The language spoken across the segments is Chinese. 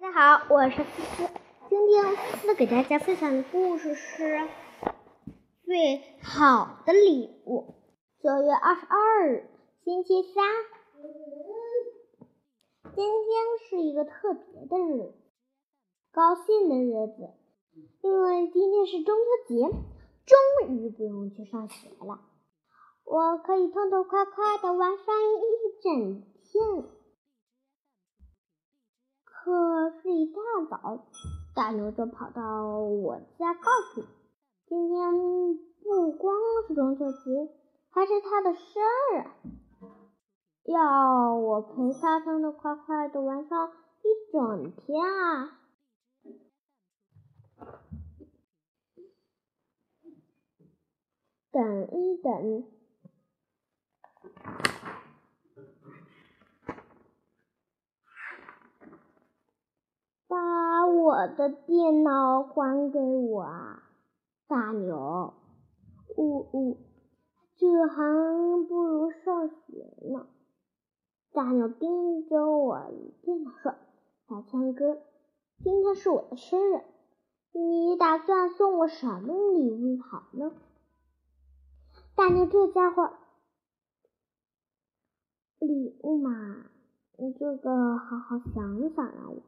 大家好，我是思思。今天思思给大家分享的故事是《最好的礼物》。九月二十二日，星期三。今天是一个特别的日子，高兴的日子，因为今天是中秋节，终于不用去上学了，我可以痛痛快快的玩上一整天。可是，一大早，大牛就跑到我家，告诉我，今天不光是中秋节，还是他的生日，要我陪他痛痛快快的玩上一整天啊！等一等。把我的电脑还给我啊，大牛！呜呜，这还不如上学呢。大牛盯着我电脑说：“小强哥，今天是我的生日，你打算送我什么礼物好呢？”大牛这家伙，礼物嘛，你这个好好想想啊，我。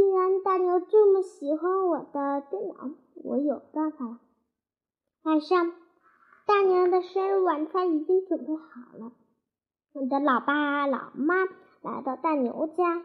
既然大牛这么喜欢我的电脑，我有办法了。晚上，大牛的生日晚餐已经准备好了。我的老爸老妈来到大牛家，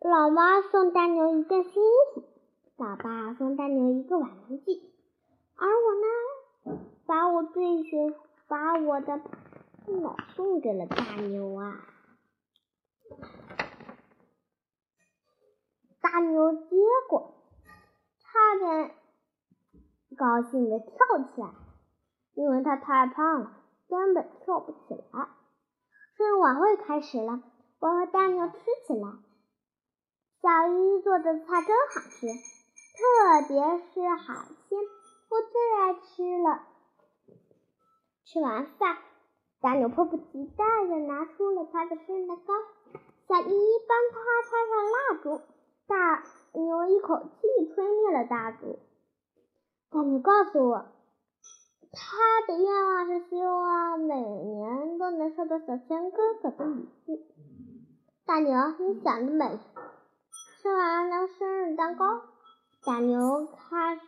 老妈送大牛一件新衣服，老爸送大牛一个玩具，而我呢，把我最喜把我的电脑送给了大牛啊。大牛接过，差点高兴的跳起来，因为他太胖了，根本跳不起来。生日晚会开始了，我和大牛吃起来。小姨做的菜真好吃，特别是海鲜，我最爱吃了。吃完饭，大牛迫不及待的拿出了他的生日蛋糕，小姨帮他插上蜡烛。大牛一口气吹灭了蜡烛。大牛告诉我，他的愿望是希望每年都能收到小千哥哥的礼物。大牛，你想得美！吃完了生日蛋糕，大牛开始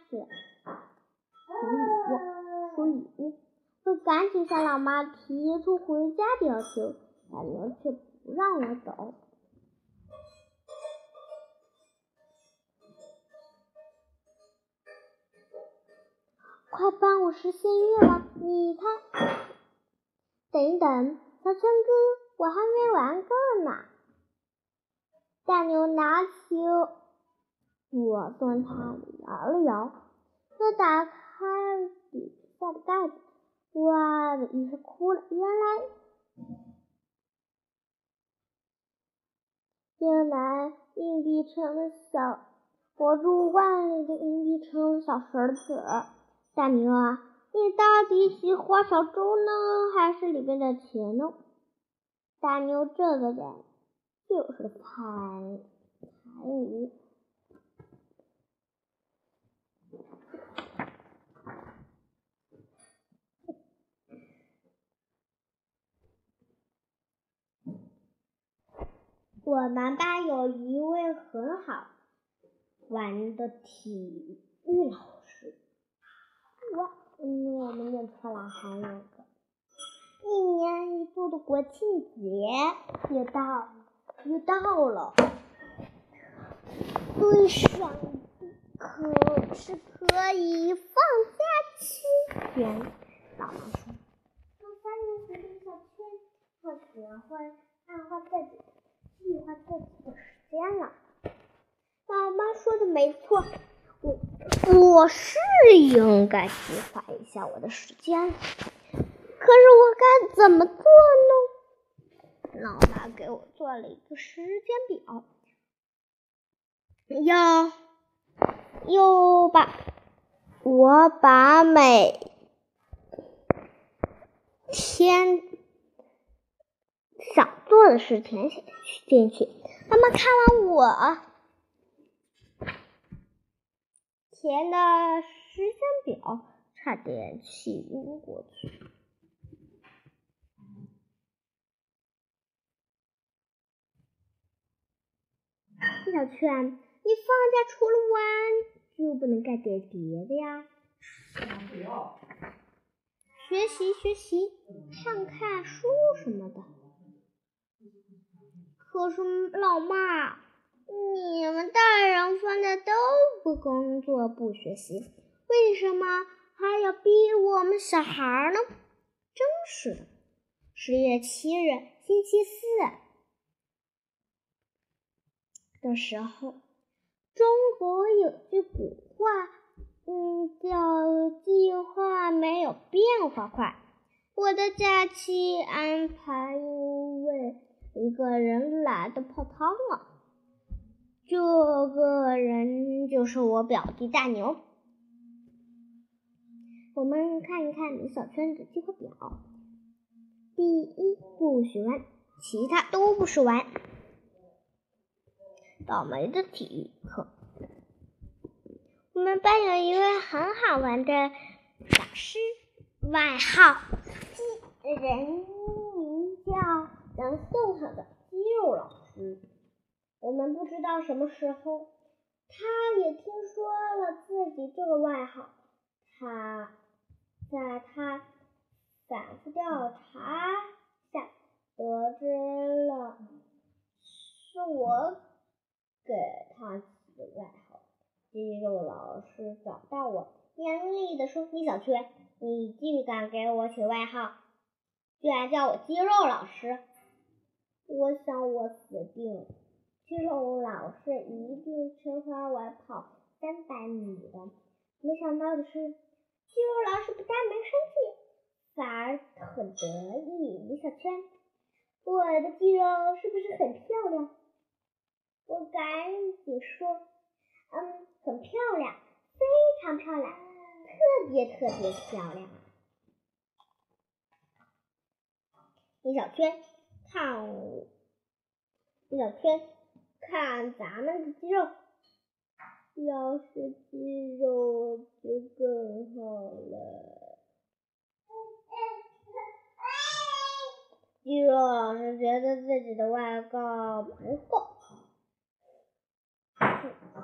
数礼物，数礼物。我赶紧向老妈提出回家的要求，大牛却不让我走。快帮我实现愿望！你看，等一等，小川哥，我还没玩够呢。大牛拿起我送他摇了摇，又打开底下的盖子，哇的一声哭了。原来，原来硬币成了小火烛罐里的硬币成了小石子。大牛啊，你到底喜欢小猪呢，还是里面的钱呢？大牛这个人就是财财迷。我们班有一位很好玩的体育老师。我，嗯，我们念错了，还有个一年一度的国庆节又到，又到了。对上可是可以放假七天。老师说，从三年级的小圈要学会按画自己计划自己的时间了。老妈说的没错。我我是应该计划一下我的时间，可是我该怎么做呢？老妈给我做了一个时间表，要又把我把每天想做的事情写进去。妈妈看完我。填的时间表，差点气晕过去。小圈，你放假除了玩，就不能干点别的呀？学习学习，看看书什么的。可是老妈，你们大人放假都不工作不学习，为什么还要逼我们小孩呢？真是的！十月七日，星期四。的时候，中国有句古话，嗯，叫“计划没有变化快”。我的假期安排因为一个人懒的泡汤了，这个人就是我表弟大牛。我们看一看米小圈的计划表：第一，不许玩，其他都不许玩。倒霉的体育课，我们班有一位很好玩的老师，外号人名叫能送他的肌肉老师。我们不知道什么时候，他也听说了自己这个外号。他在他反复调查下得知了，是我。给他起的外号，肌肉老师找到我，严厉的说：“李小圈，你竟敢给我起外号，居然叫我肌肉老师！我想我死定了。肌肉老师一定惩罚我跑三百米的。没想到的是，肌肉老师不但没生气，反而很得意。李小圈，我的肌肉是不是很漂亮？”我赶紧说：“嗯，很漂亮，非常漂亮，特别特别漂亮。”李小圈，看我，李小圈，看咱们的肌肉，要是肌肉就更好了。肌肉老师觉得自己的外号不够。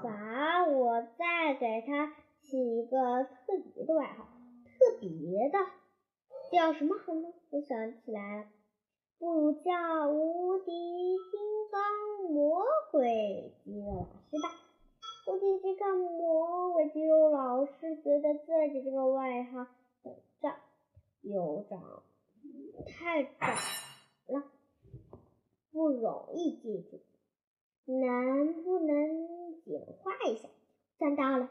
罚我再给他起一个特别的外号，特别的叫什么好呢？我想起来了，不如叫无敌无敌金刚魔鬼肌肉老师觉得自己这个外号很长，有长太长了，不容易记住。能不能简化一下？想到了，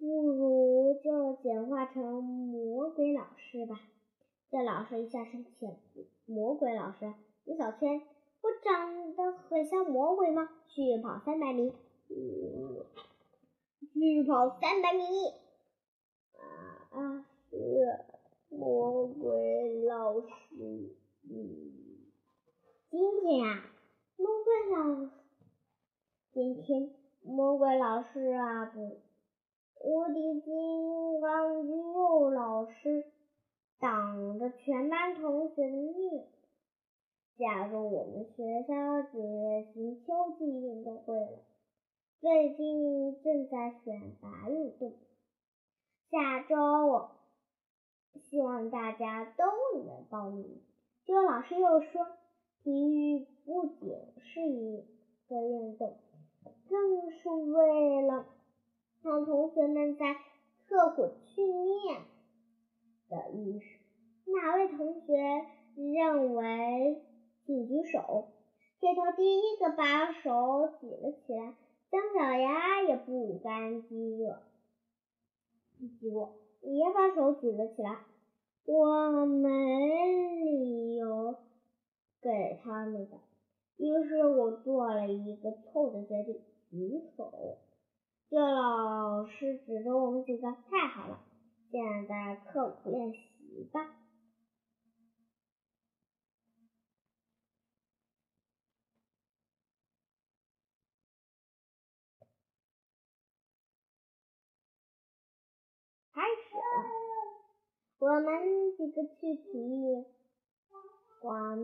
不如就简化成魔鬼老师吧。这老师一下生气了。魔鬼老师，李小圈，我长得很像魔鬼吗？去跑三百米，去跑三百米。啊啊，是魔鬼老师。嗯，今天啊。魔鬼老师，今天魔鬼老师啊不，无敌金刚肌肉老师挡着全班同学的面，加入我们学校举行秋季运动会了。最近正在选拔运动，下周我希望大家都能报名。这个老师又说。体育不仅是一个运动，更是为了让同学们在刻苦训练的意识。哪位同学认为？请举手。铁头第一个把手举了起来，姜小牙也不甘寂寞，寂寞也把手举了起来。我没理由。给他们的，于是我做了一个错误的决定，举手。这老师指着我们几个，太好了，现在刻苦练习吧。我们几个去体育馆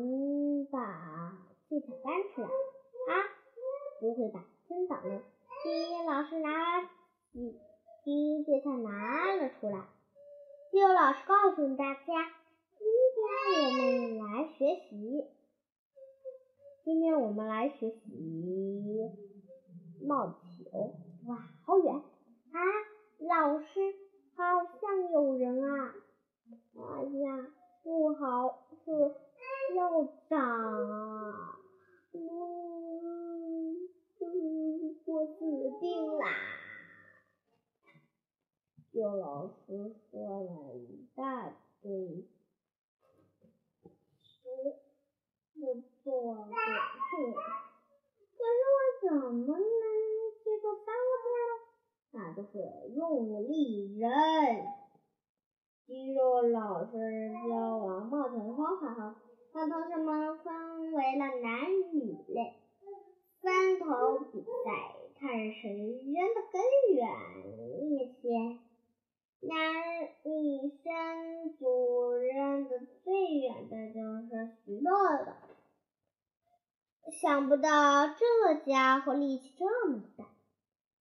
把地毯搬出来。啊，不会吧，真倒霉！体育老师拿体体育地毯拿了出来。体育老师告诉大家，今天我们来学习。今天我们来学习冒球。哇，好远啊！老师，好像有人啊！哎呀，不好，是校长！嗯嗯，我死定啦！有老师说了一大堆，是做的错，可是我怎么能记住三个字呢？那就是用力扔。肌肉老师教完冒球的方法后，把同学们分为了男女类，分头比赛，看谁扔得更远一些。男女生组扔的最远的就是徐乐乐。想不到这家伙力气这么大，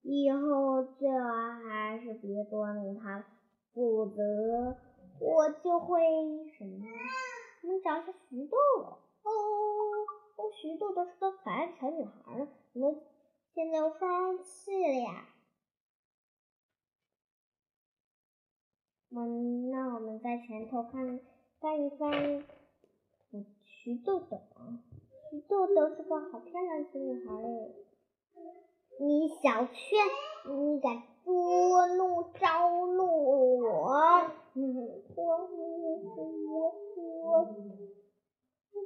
以后最好还是别捉弄他了，否则我就会什么？我们找一下徐豆豆。哦，哦，徐豆豆是个可爱的小女孩呢，怎么现在又生气了呀？嗯，那我们在前头看翻一翻，徐豆豆啊，徐豆豆是个好漂亮的小女孩嘞。你小圈，你敢捉弄招弄我？嗯，我我我我，我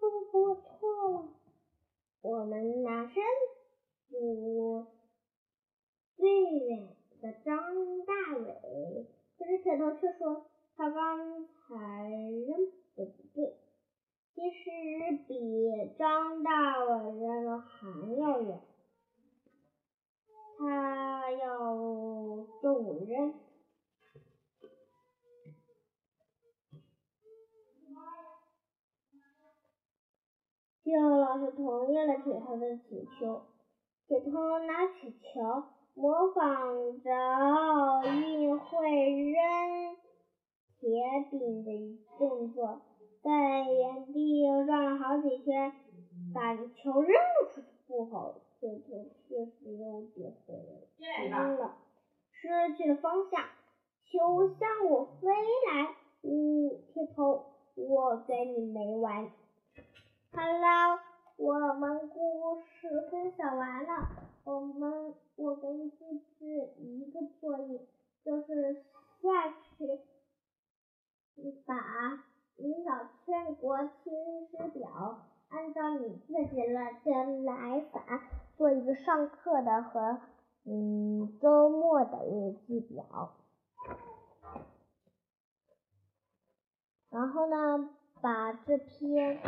我我错了。我们男生组最远。的张大伟，可是铁头却说他刚才扔，比张大伟扔的还要远，他要重扔。体育老师同意了铁头的请求，铁头拿起球。模仿着奥运会扔铁饼的动作，在原地转了好几圈，把球扔了出去。不好，这球确实又跌回来了，失去了方向，球向我飞来。嗯，铁头，我跟你没完。好了，我们故事分享完了，我们。我给你布置一个作业，就是下去把领导全国青史表按照你自己的来法做一个上课和嗯周末的日记表，然后呢把这篇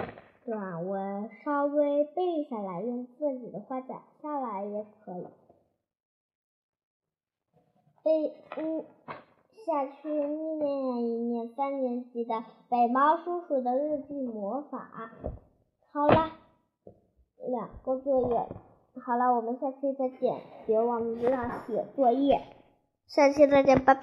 短文稍微背下来，用自己的话讲下来也可以。背嗯，下去念一念三年级的北猫叔叔的日记魔法。好了，两个作业。好了，我们下期再见，别忘了写作业。下期再见，拜拜。